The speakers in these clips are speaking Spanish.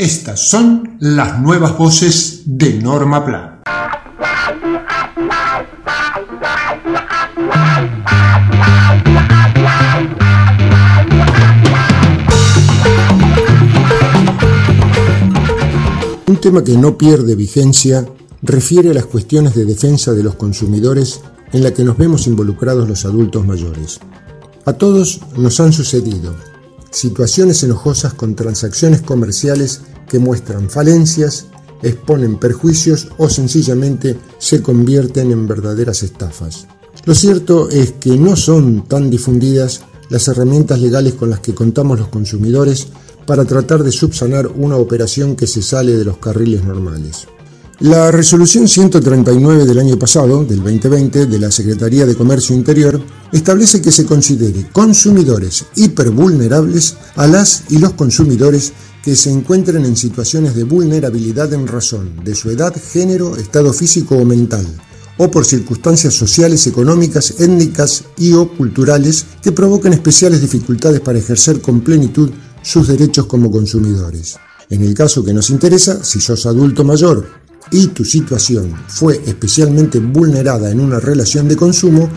Estas son las nuevas voces de Norma Plan. Un tema que no pierde vigencia refiere a las cuestiones de defensa de los consumidores en la que nos vemos involucrados los adultos mayores. A todos nos han sucedido situaciones enojosas con transacciones comerciales que muestran falencias, exponen perjuicios o sencillamente se convierten en verdaderas estafas. Lo cierto es que no son tan difundidas las herramientas legales con las que contamos los consumidores para tratar de subsanar una operación que se sale de los carriles normales. La resolución 139 del año pasado, del 2020, de la Secretaría de Comercio Interior, establece que se considere consumidores hipervulnerables a las y los consumidores que se encuentren en situaciones de vulnerabilidad en razón de su edad, género, estado físico o mental, o por circunstancias sociales, económicas, étnicas y o culturales que provoquen especiales dificultades para ejercer con plenitud sus derechos como consumidores. En el caso que nos interesa, si sos adulto mayor y tu situación fue especialmente vulnerada en una relación de consumo,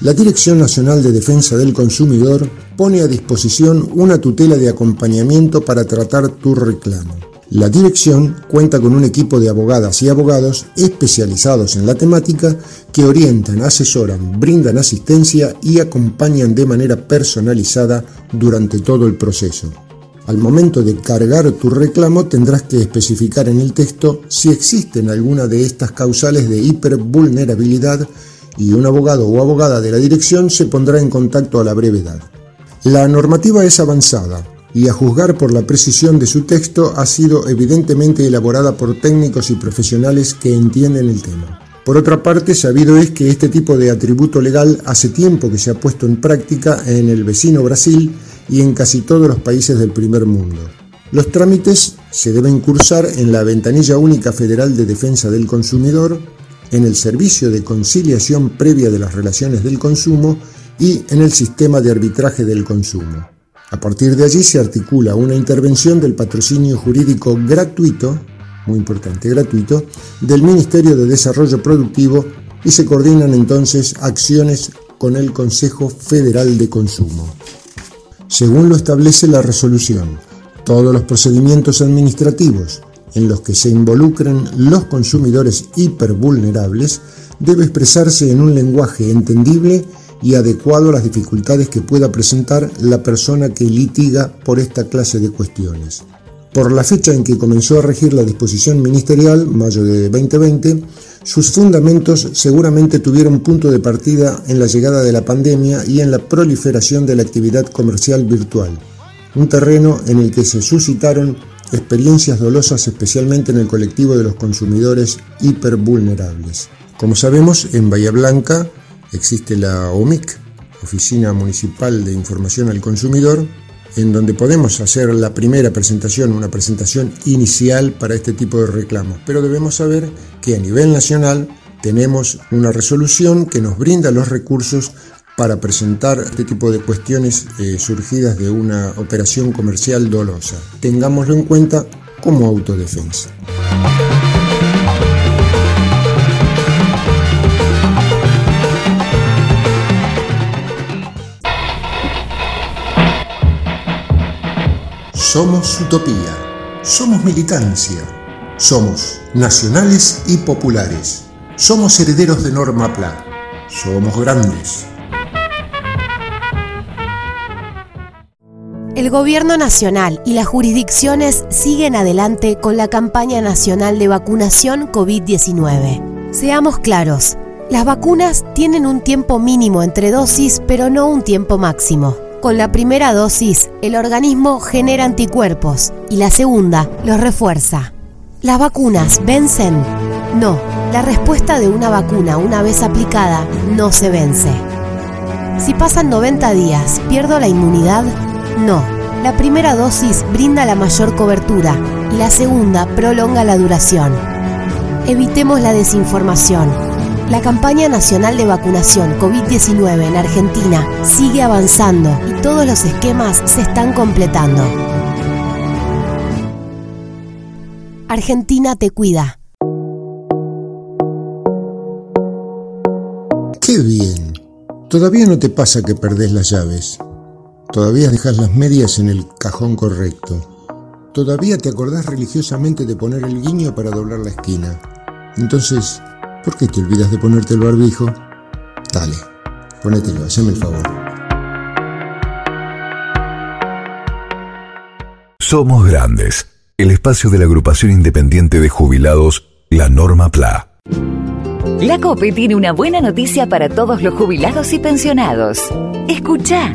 la Dirección Nacional de Defensa del Consumidor pone a disposición una tutela de acompañamiento para tratar tu reclamo. La dirección cuenta con un equipo de abogadas y abogados especializados en la temática que orientan, asesoran, brindan asistencia y acompañan de manera personalizada durante todo el proceso. Al momento de cargar tu reclamo tendrás que especificar en el texto si existen alguna de estas causales de hipervulnerabilidad y un abogado o abogada de la dirección se pondrá en contacto a la brevedad. La normativa es avanzada y a juzgar por la precisión de su texto ha sido evidentemente elaborada por técnicos y profesionales que entienden el tema. Por otra parte, sabido es que este tipo de atributo legal hace tiempo que se ha puesto en práctica en el vecino Brasil y en casi todos los países del primer mundo. Los trámites se deben cursar en la Ventanilla Única Federal de Defensa del Consumidor, en el Servicio de Conciliación Previa de las Relaciones del Consumo y en el Sistema de Arbitraje del Consumo. A partir de allí se articula una intervención del patrocinio jurídico gratuito, muy importante, gratuito, del Ministerio de Desarrollo Productivo y se coordinan entonces acciones con el Consejo Federal de Consumo según lo establece la resolución. Todos los procedimientos administrativos en los que se involucren los consumidores hipervulnerables debe expresarse en un lenguaje entendible y adecuado a las dificultades que pueda presentar la persona que litiga por esta clase de cuestiones. Por la fecha en que comenzó a regir la disposición ministerial, mayo de 2020, sus fundamentos seguramente tuvieron punto de partida en la llegada de la pandemia y en la proliferación de la actividad comercial virtual, un terreno en el que se suscitaron experiencias dolosas especialmente en el colectivo de los consumidores hipervulnerables. Como sabemos, en Bahía Blanca existe la OMIC, Oficina Municipal de Información al Consumidor, en donde podemos hacer la primera presentación, una presentación inicial para este tipo de reclamos. Pero debemos saber que a nivel nacional tenemos una resolución que nos brinda los recursos para presentar este tipo de cuestiones eh, surgidas de una operación comercial dolosa. Tengámoslo en cuenta como autodefensa. Somos utopía, somos militancia, Somos nacionales y populares. Somos herederos de Norma Pla. Somos grandes. El Gobierno Nacional y las jurisdicciones siguen adelante con la campaña nacional de vacunación COVID-19. Seamos claros, las vacunas tienen un tiempo mínimo entre dosis, pero no un tiempo máximo. Con la primera dosis, el organismo genera anticuerpos y la segunda los refuerza. ¿Las vacunas vencen? No, la respuesta de una vacuna una vez aplicada no se vence. Si pasan 90 días, ¿pierdo la inmunidad? No. La primera dosis brinda la mayor cobertura y la segunda prolonga la duración. Evitemos la desinformación. La campaña nacional de vacunación COVID-19 en Argentina sigue avanzando y todos los esquemas se están completando. Argentina te cuida. Qué bien. Todavía no te pasa que perdés las llaves. Todavía dejas las medias en el cajón correcto. Todavía te acordás religiosamente de poner el guiño para doblar la esquina. Entonces, ¿por qué te olvidas de ponerte el barbijo? Dale, ponételo, haceme el favor. Somos Grandes, el espacio de la agrupación independiente de jubilados, la Norma PLA. La COPE tiene una buena noticia para todos los jubilados y pensionados. Escucha.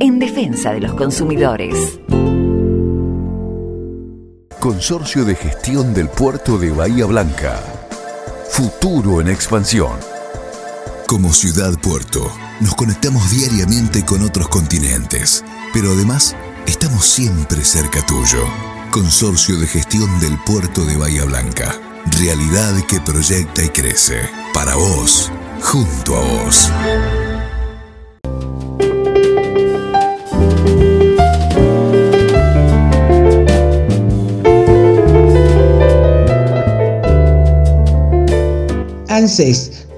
en defensa de los consumidores. Consorcio de Gestión del Puerto de Bahía Blanca. Futuro en expansión. Como ciudad puerto, nos conectamos diariamente con otros continentes, pero además estamos siempre cerca tuyo. Consorcio de Gestión del Puerto de Bahía Blanca. Realidad que proyecta y crece. Para vos, junto a vos.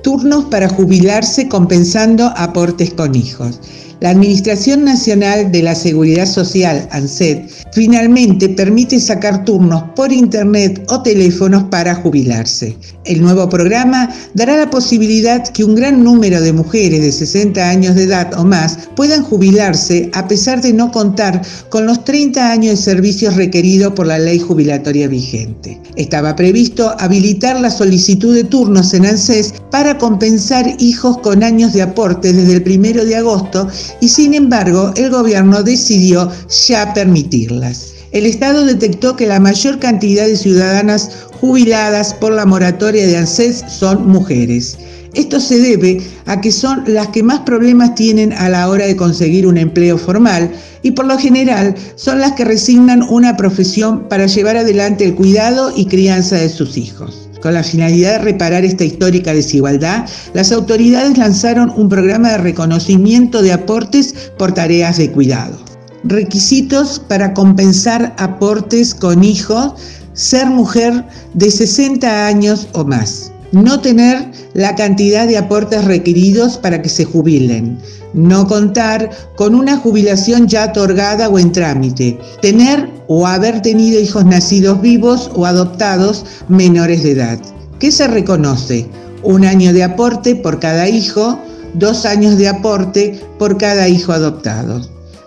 Turnos para jubilarse compensando aportes con hijos. La Administración Nacional de la Seguridad Social, ANSET, finalmente permite sacar turnos por internet o teléfonos para jubilarse. El nuevo programa dará la posibilidad que un gran número de mujeres de 60 años de edad o más puedan jubilarse a pesar de no contar con los 30 años de servicios requeridos por la ley jubilatoria vigente. Estaba previsto habilitar la solicitud de turnos en ANSES para compensar hijos con años de aporte desde el 1 de agosto y sin embargo el gobierno decidió ya permitirlas. El Estado detectó que la mayor cantidad de ciudadanas jubiladas por la moratoria de ANSES son mujeres. Esto se debe a que son las que más problemas tienen a la hora de conseguir un empleo formal y por lo general son las que resignan una profesión para llevar adelante el cuidado y crianza de sus hijos. Con la finalidad de reparar esta histórica desigualdad, las autoridades lanzaron un programa de reconocimiento de aportes por tareas de cuidado. Requisitos para compensar aportes con hijos, ser mujer de 60 años o más, no tener la cantidad de aportes requeridos para que se jubilen, no contar con una jubilación ya otorgada o en trámite, tener o haber tenido hijos nacidos vivos o adoptados menores de edad. ¿Qué se reconoce? Un año de aporte por cada hijo, dos años de aporte por cada hijo adoptado.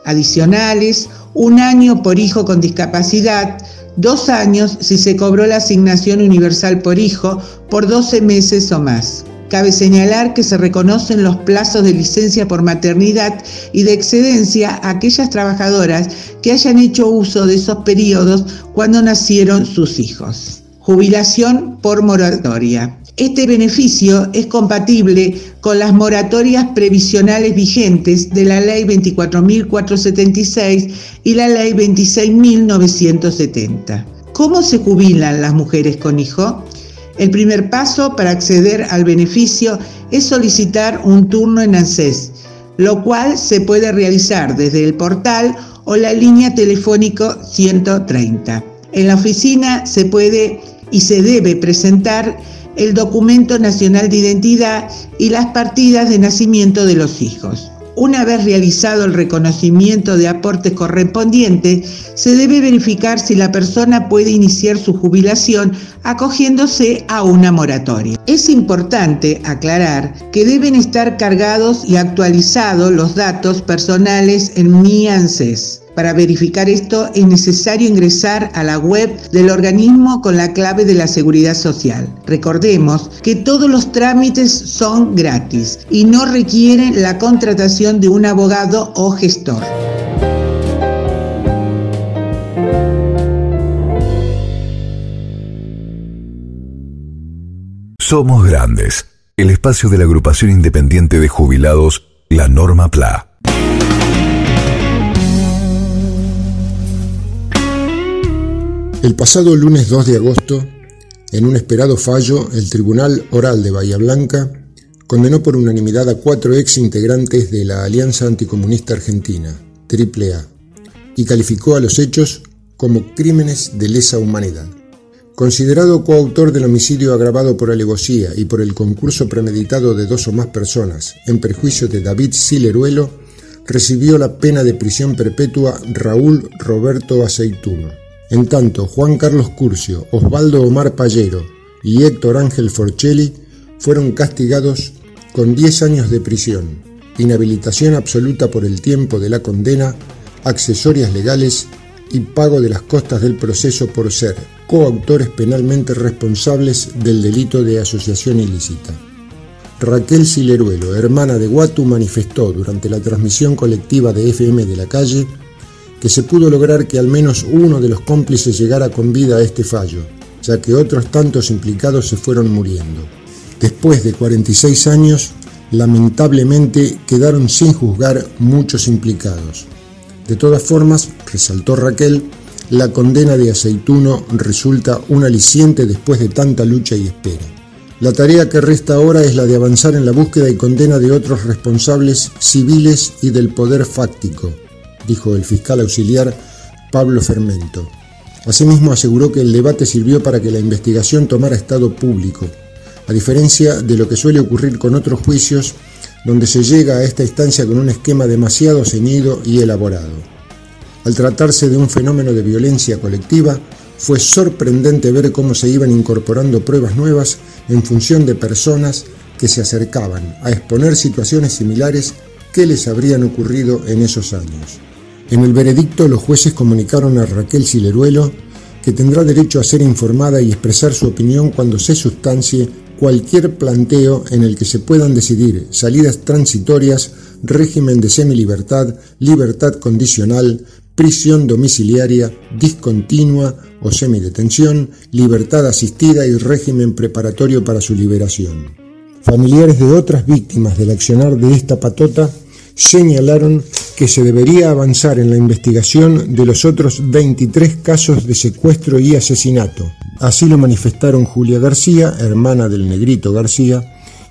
Adicionales, un año por hijo con discapacidad, dos años si se cobró la asignación universal por hijo por 12 meses o más. Cabe señalar que se reconocen los plazos de licencia por maternidad y de excedencia a aquellas trabajadoras que hayan hecho uso de esos periodos cuando nacieron sus hijos. Jubilación por moratoria. Este beneficio es compatible con las moratorias previsionales vigentes de la Ley 24.476 y la Ley 26.970. ¿Cómo se jubilan las mujeres con hijo? El primer paso para acceder al beneficio es solicitar un turno en ANSES, lo cual se puede realizar desde el portal o la línea telefónico 130. En la oficina se puede y se debe presentar el documento nacional de identidad y las partidas de nacimiento de los hijos. Una vez realizado el reconocimiento de aportes correspondientes, se debe verificar si la persona puede iniciar su jubilación acogiéndose a una moratoria. Es importante aclarar que deben estar cargados y actualizados los datos personales en Mi ANSES. Para verificar esto es necesario ingresar a la web del organismo con la clave de la seguridad social. Recordemos que todos los trámites son gratis y no requieren la contratación de un abogado o gestor. Somos Grandes, el espacio de la agrupación independiente de jubilados, la Norma PLA. El pasado lunes 2 de agosto, en un esperado fallo, el Tribunal Oral de Bahía Blanca condenó por unanimidad a cuatro ex integrantes de la Alianza Anticomunista Argentina, AAA, y calificó a los hechos como crímenes de lesa humanidad. Considerado coautor del homicidio agravado por alevosía y por el concurso premeditado de dos o más personas en perjuicio de David Sileruelo, recibió la pena de prisión perpetua Raúl Roberto Aceituno. En tanto, Juan Carlos Curcio, Osvaldo Omar Pallero y Héctor Ángel Forcelli fueron castigados con 10 años de prisión, inhabilitación absoluta por el tiempo de la condena, accesorias legales y pago de las costas del proceso por ser coautores penalmente responsables del delito de asociación ilícita. Raquel Sileruelo, hermana de Guatu, manifestó durante la transmisión colectiva de FM de la calle que se pudo lograr que al menos uno de los cómplices llegara con vida a este fallo, ya que otros tantos implicados se fueron muriendo. Después de 46 años, lamentablemente quedaron sin juzgar muchos implicados. De todas formas, resaltó Raquel, la condena de Aceituno resulta un aliciente después de tanta lucha y espera. La tarea que resta ahora es la de avanzar en la búsqueda y condena de otros responsables civiles y del poder fáctico, dijo el fiscal auxiliar Pablo Fermento. Asimismo aseguró que el debate sirvió para que la investigación tomara estado público, a diferencia de lo que suele ocurrir con otros juicios donde se llega a esta instancia con un esquema demasiado ceñido y elaborado. Al tratarse de un fenómeno de violencia colectiva, fue sorprendente ver cómo se iban incorporando pruebas nuevas en función de personas que se acercaban a exponer situaciones similares que les habrían ocurrido en esos años. En el veredicto los jueces comunicaron a Raquel Sileruelo que tendrá derecho a ser informada y expresar su opinión cuando se sustancie cualquier planteo en el que se puedan decidir salidas transitorias, régimen de semilibertad, libertad condicional, prisión domiciliaria, discontinua o semidetención, libertad asistida y régimen preparatorio para su liberación. Familiares de otras víctimas del accionar de esta patota señalaron que se debería avanzar en la investigación de los otros 23 casos de secuestro y asesinato. Así lo manifestaron Julia García, hermana del negrito García,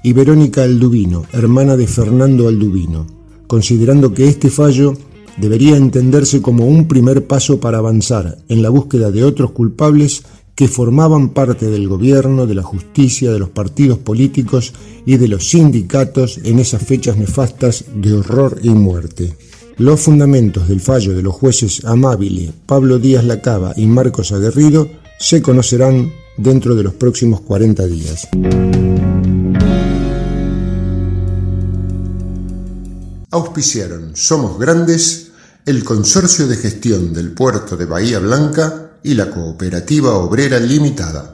y Verónica Aldubino, hermana de Fernando Aldubino, considerando que este fallo debería entenderse como un primer paso para avanzar en la búsqueda de otros culpables que formaban parte del gobierno, de la justicia, de los partidos políticos y de los sindicatos en esas fechas nefastas de horror y muerte. Los fundamentos del fallo de los jueces Amabile, Pablo Díaz Lacaba y Marcos Aguerrido se conocerán dentro de los próximos 40 días. Auspiciaron Somos Grandes, el Consorcio de Gestión del Puerto de Bahía Blanca, y la Cooperativa Obrera Limitada.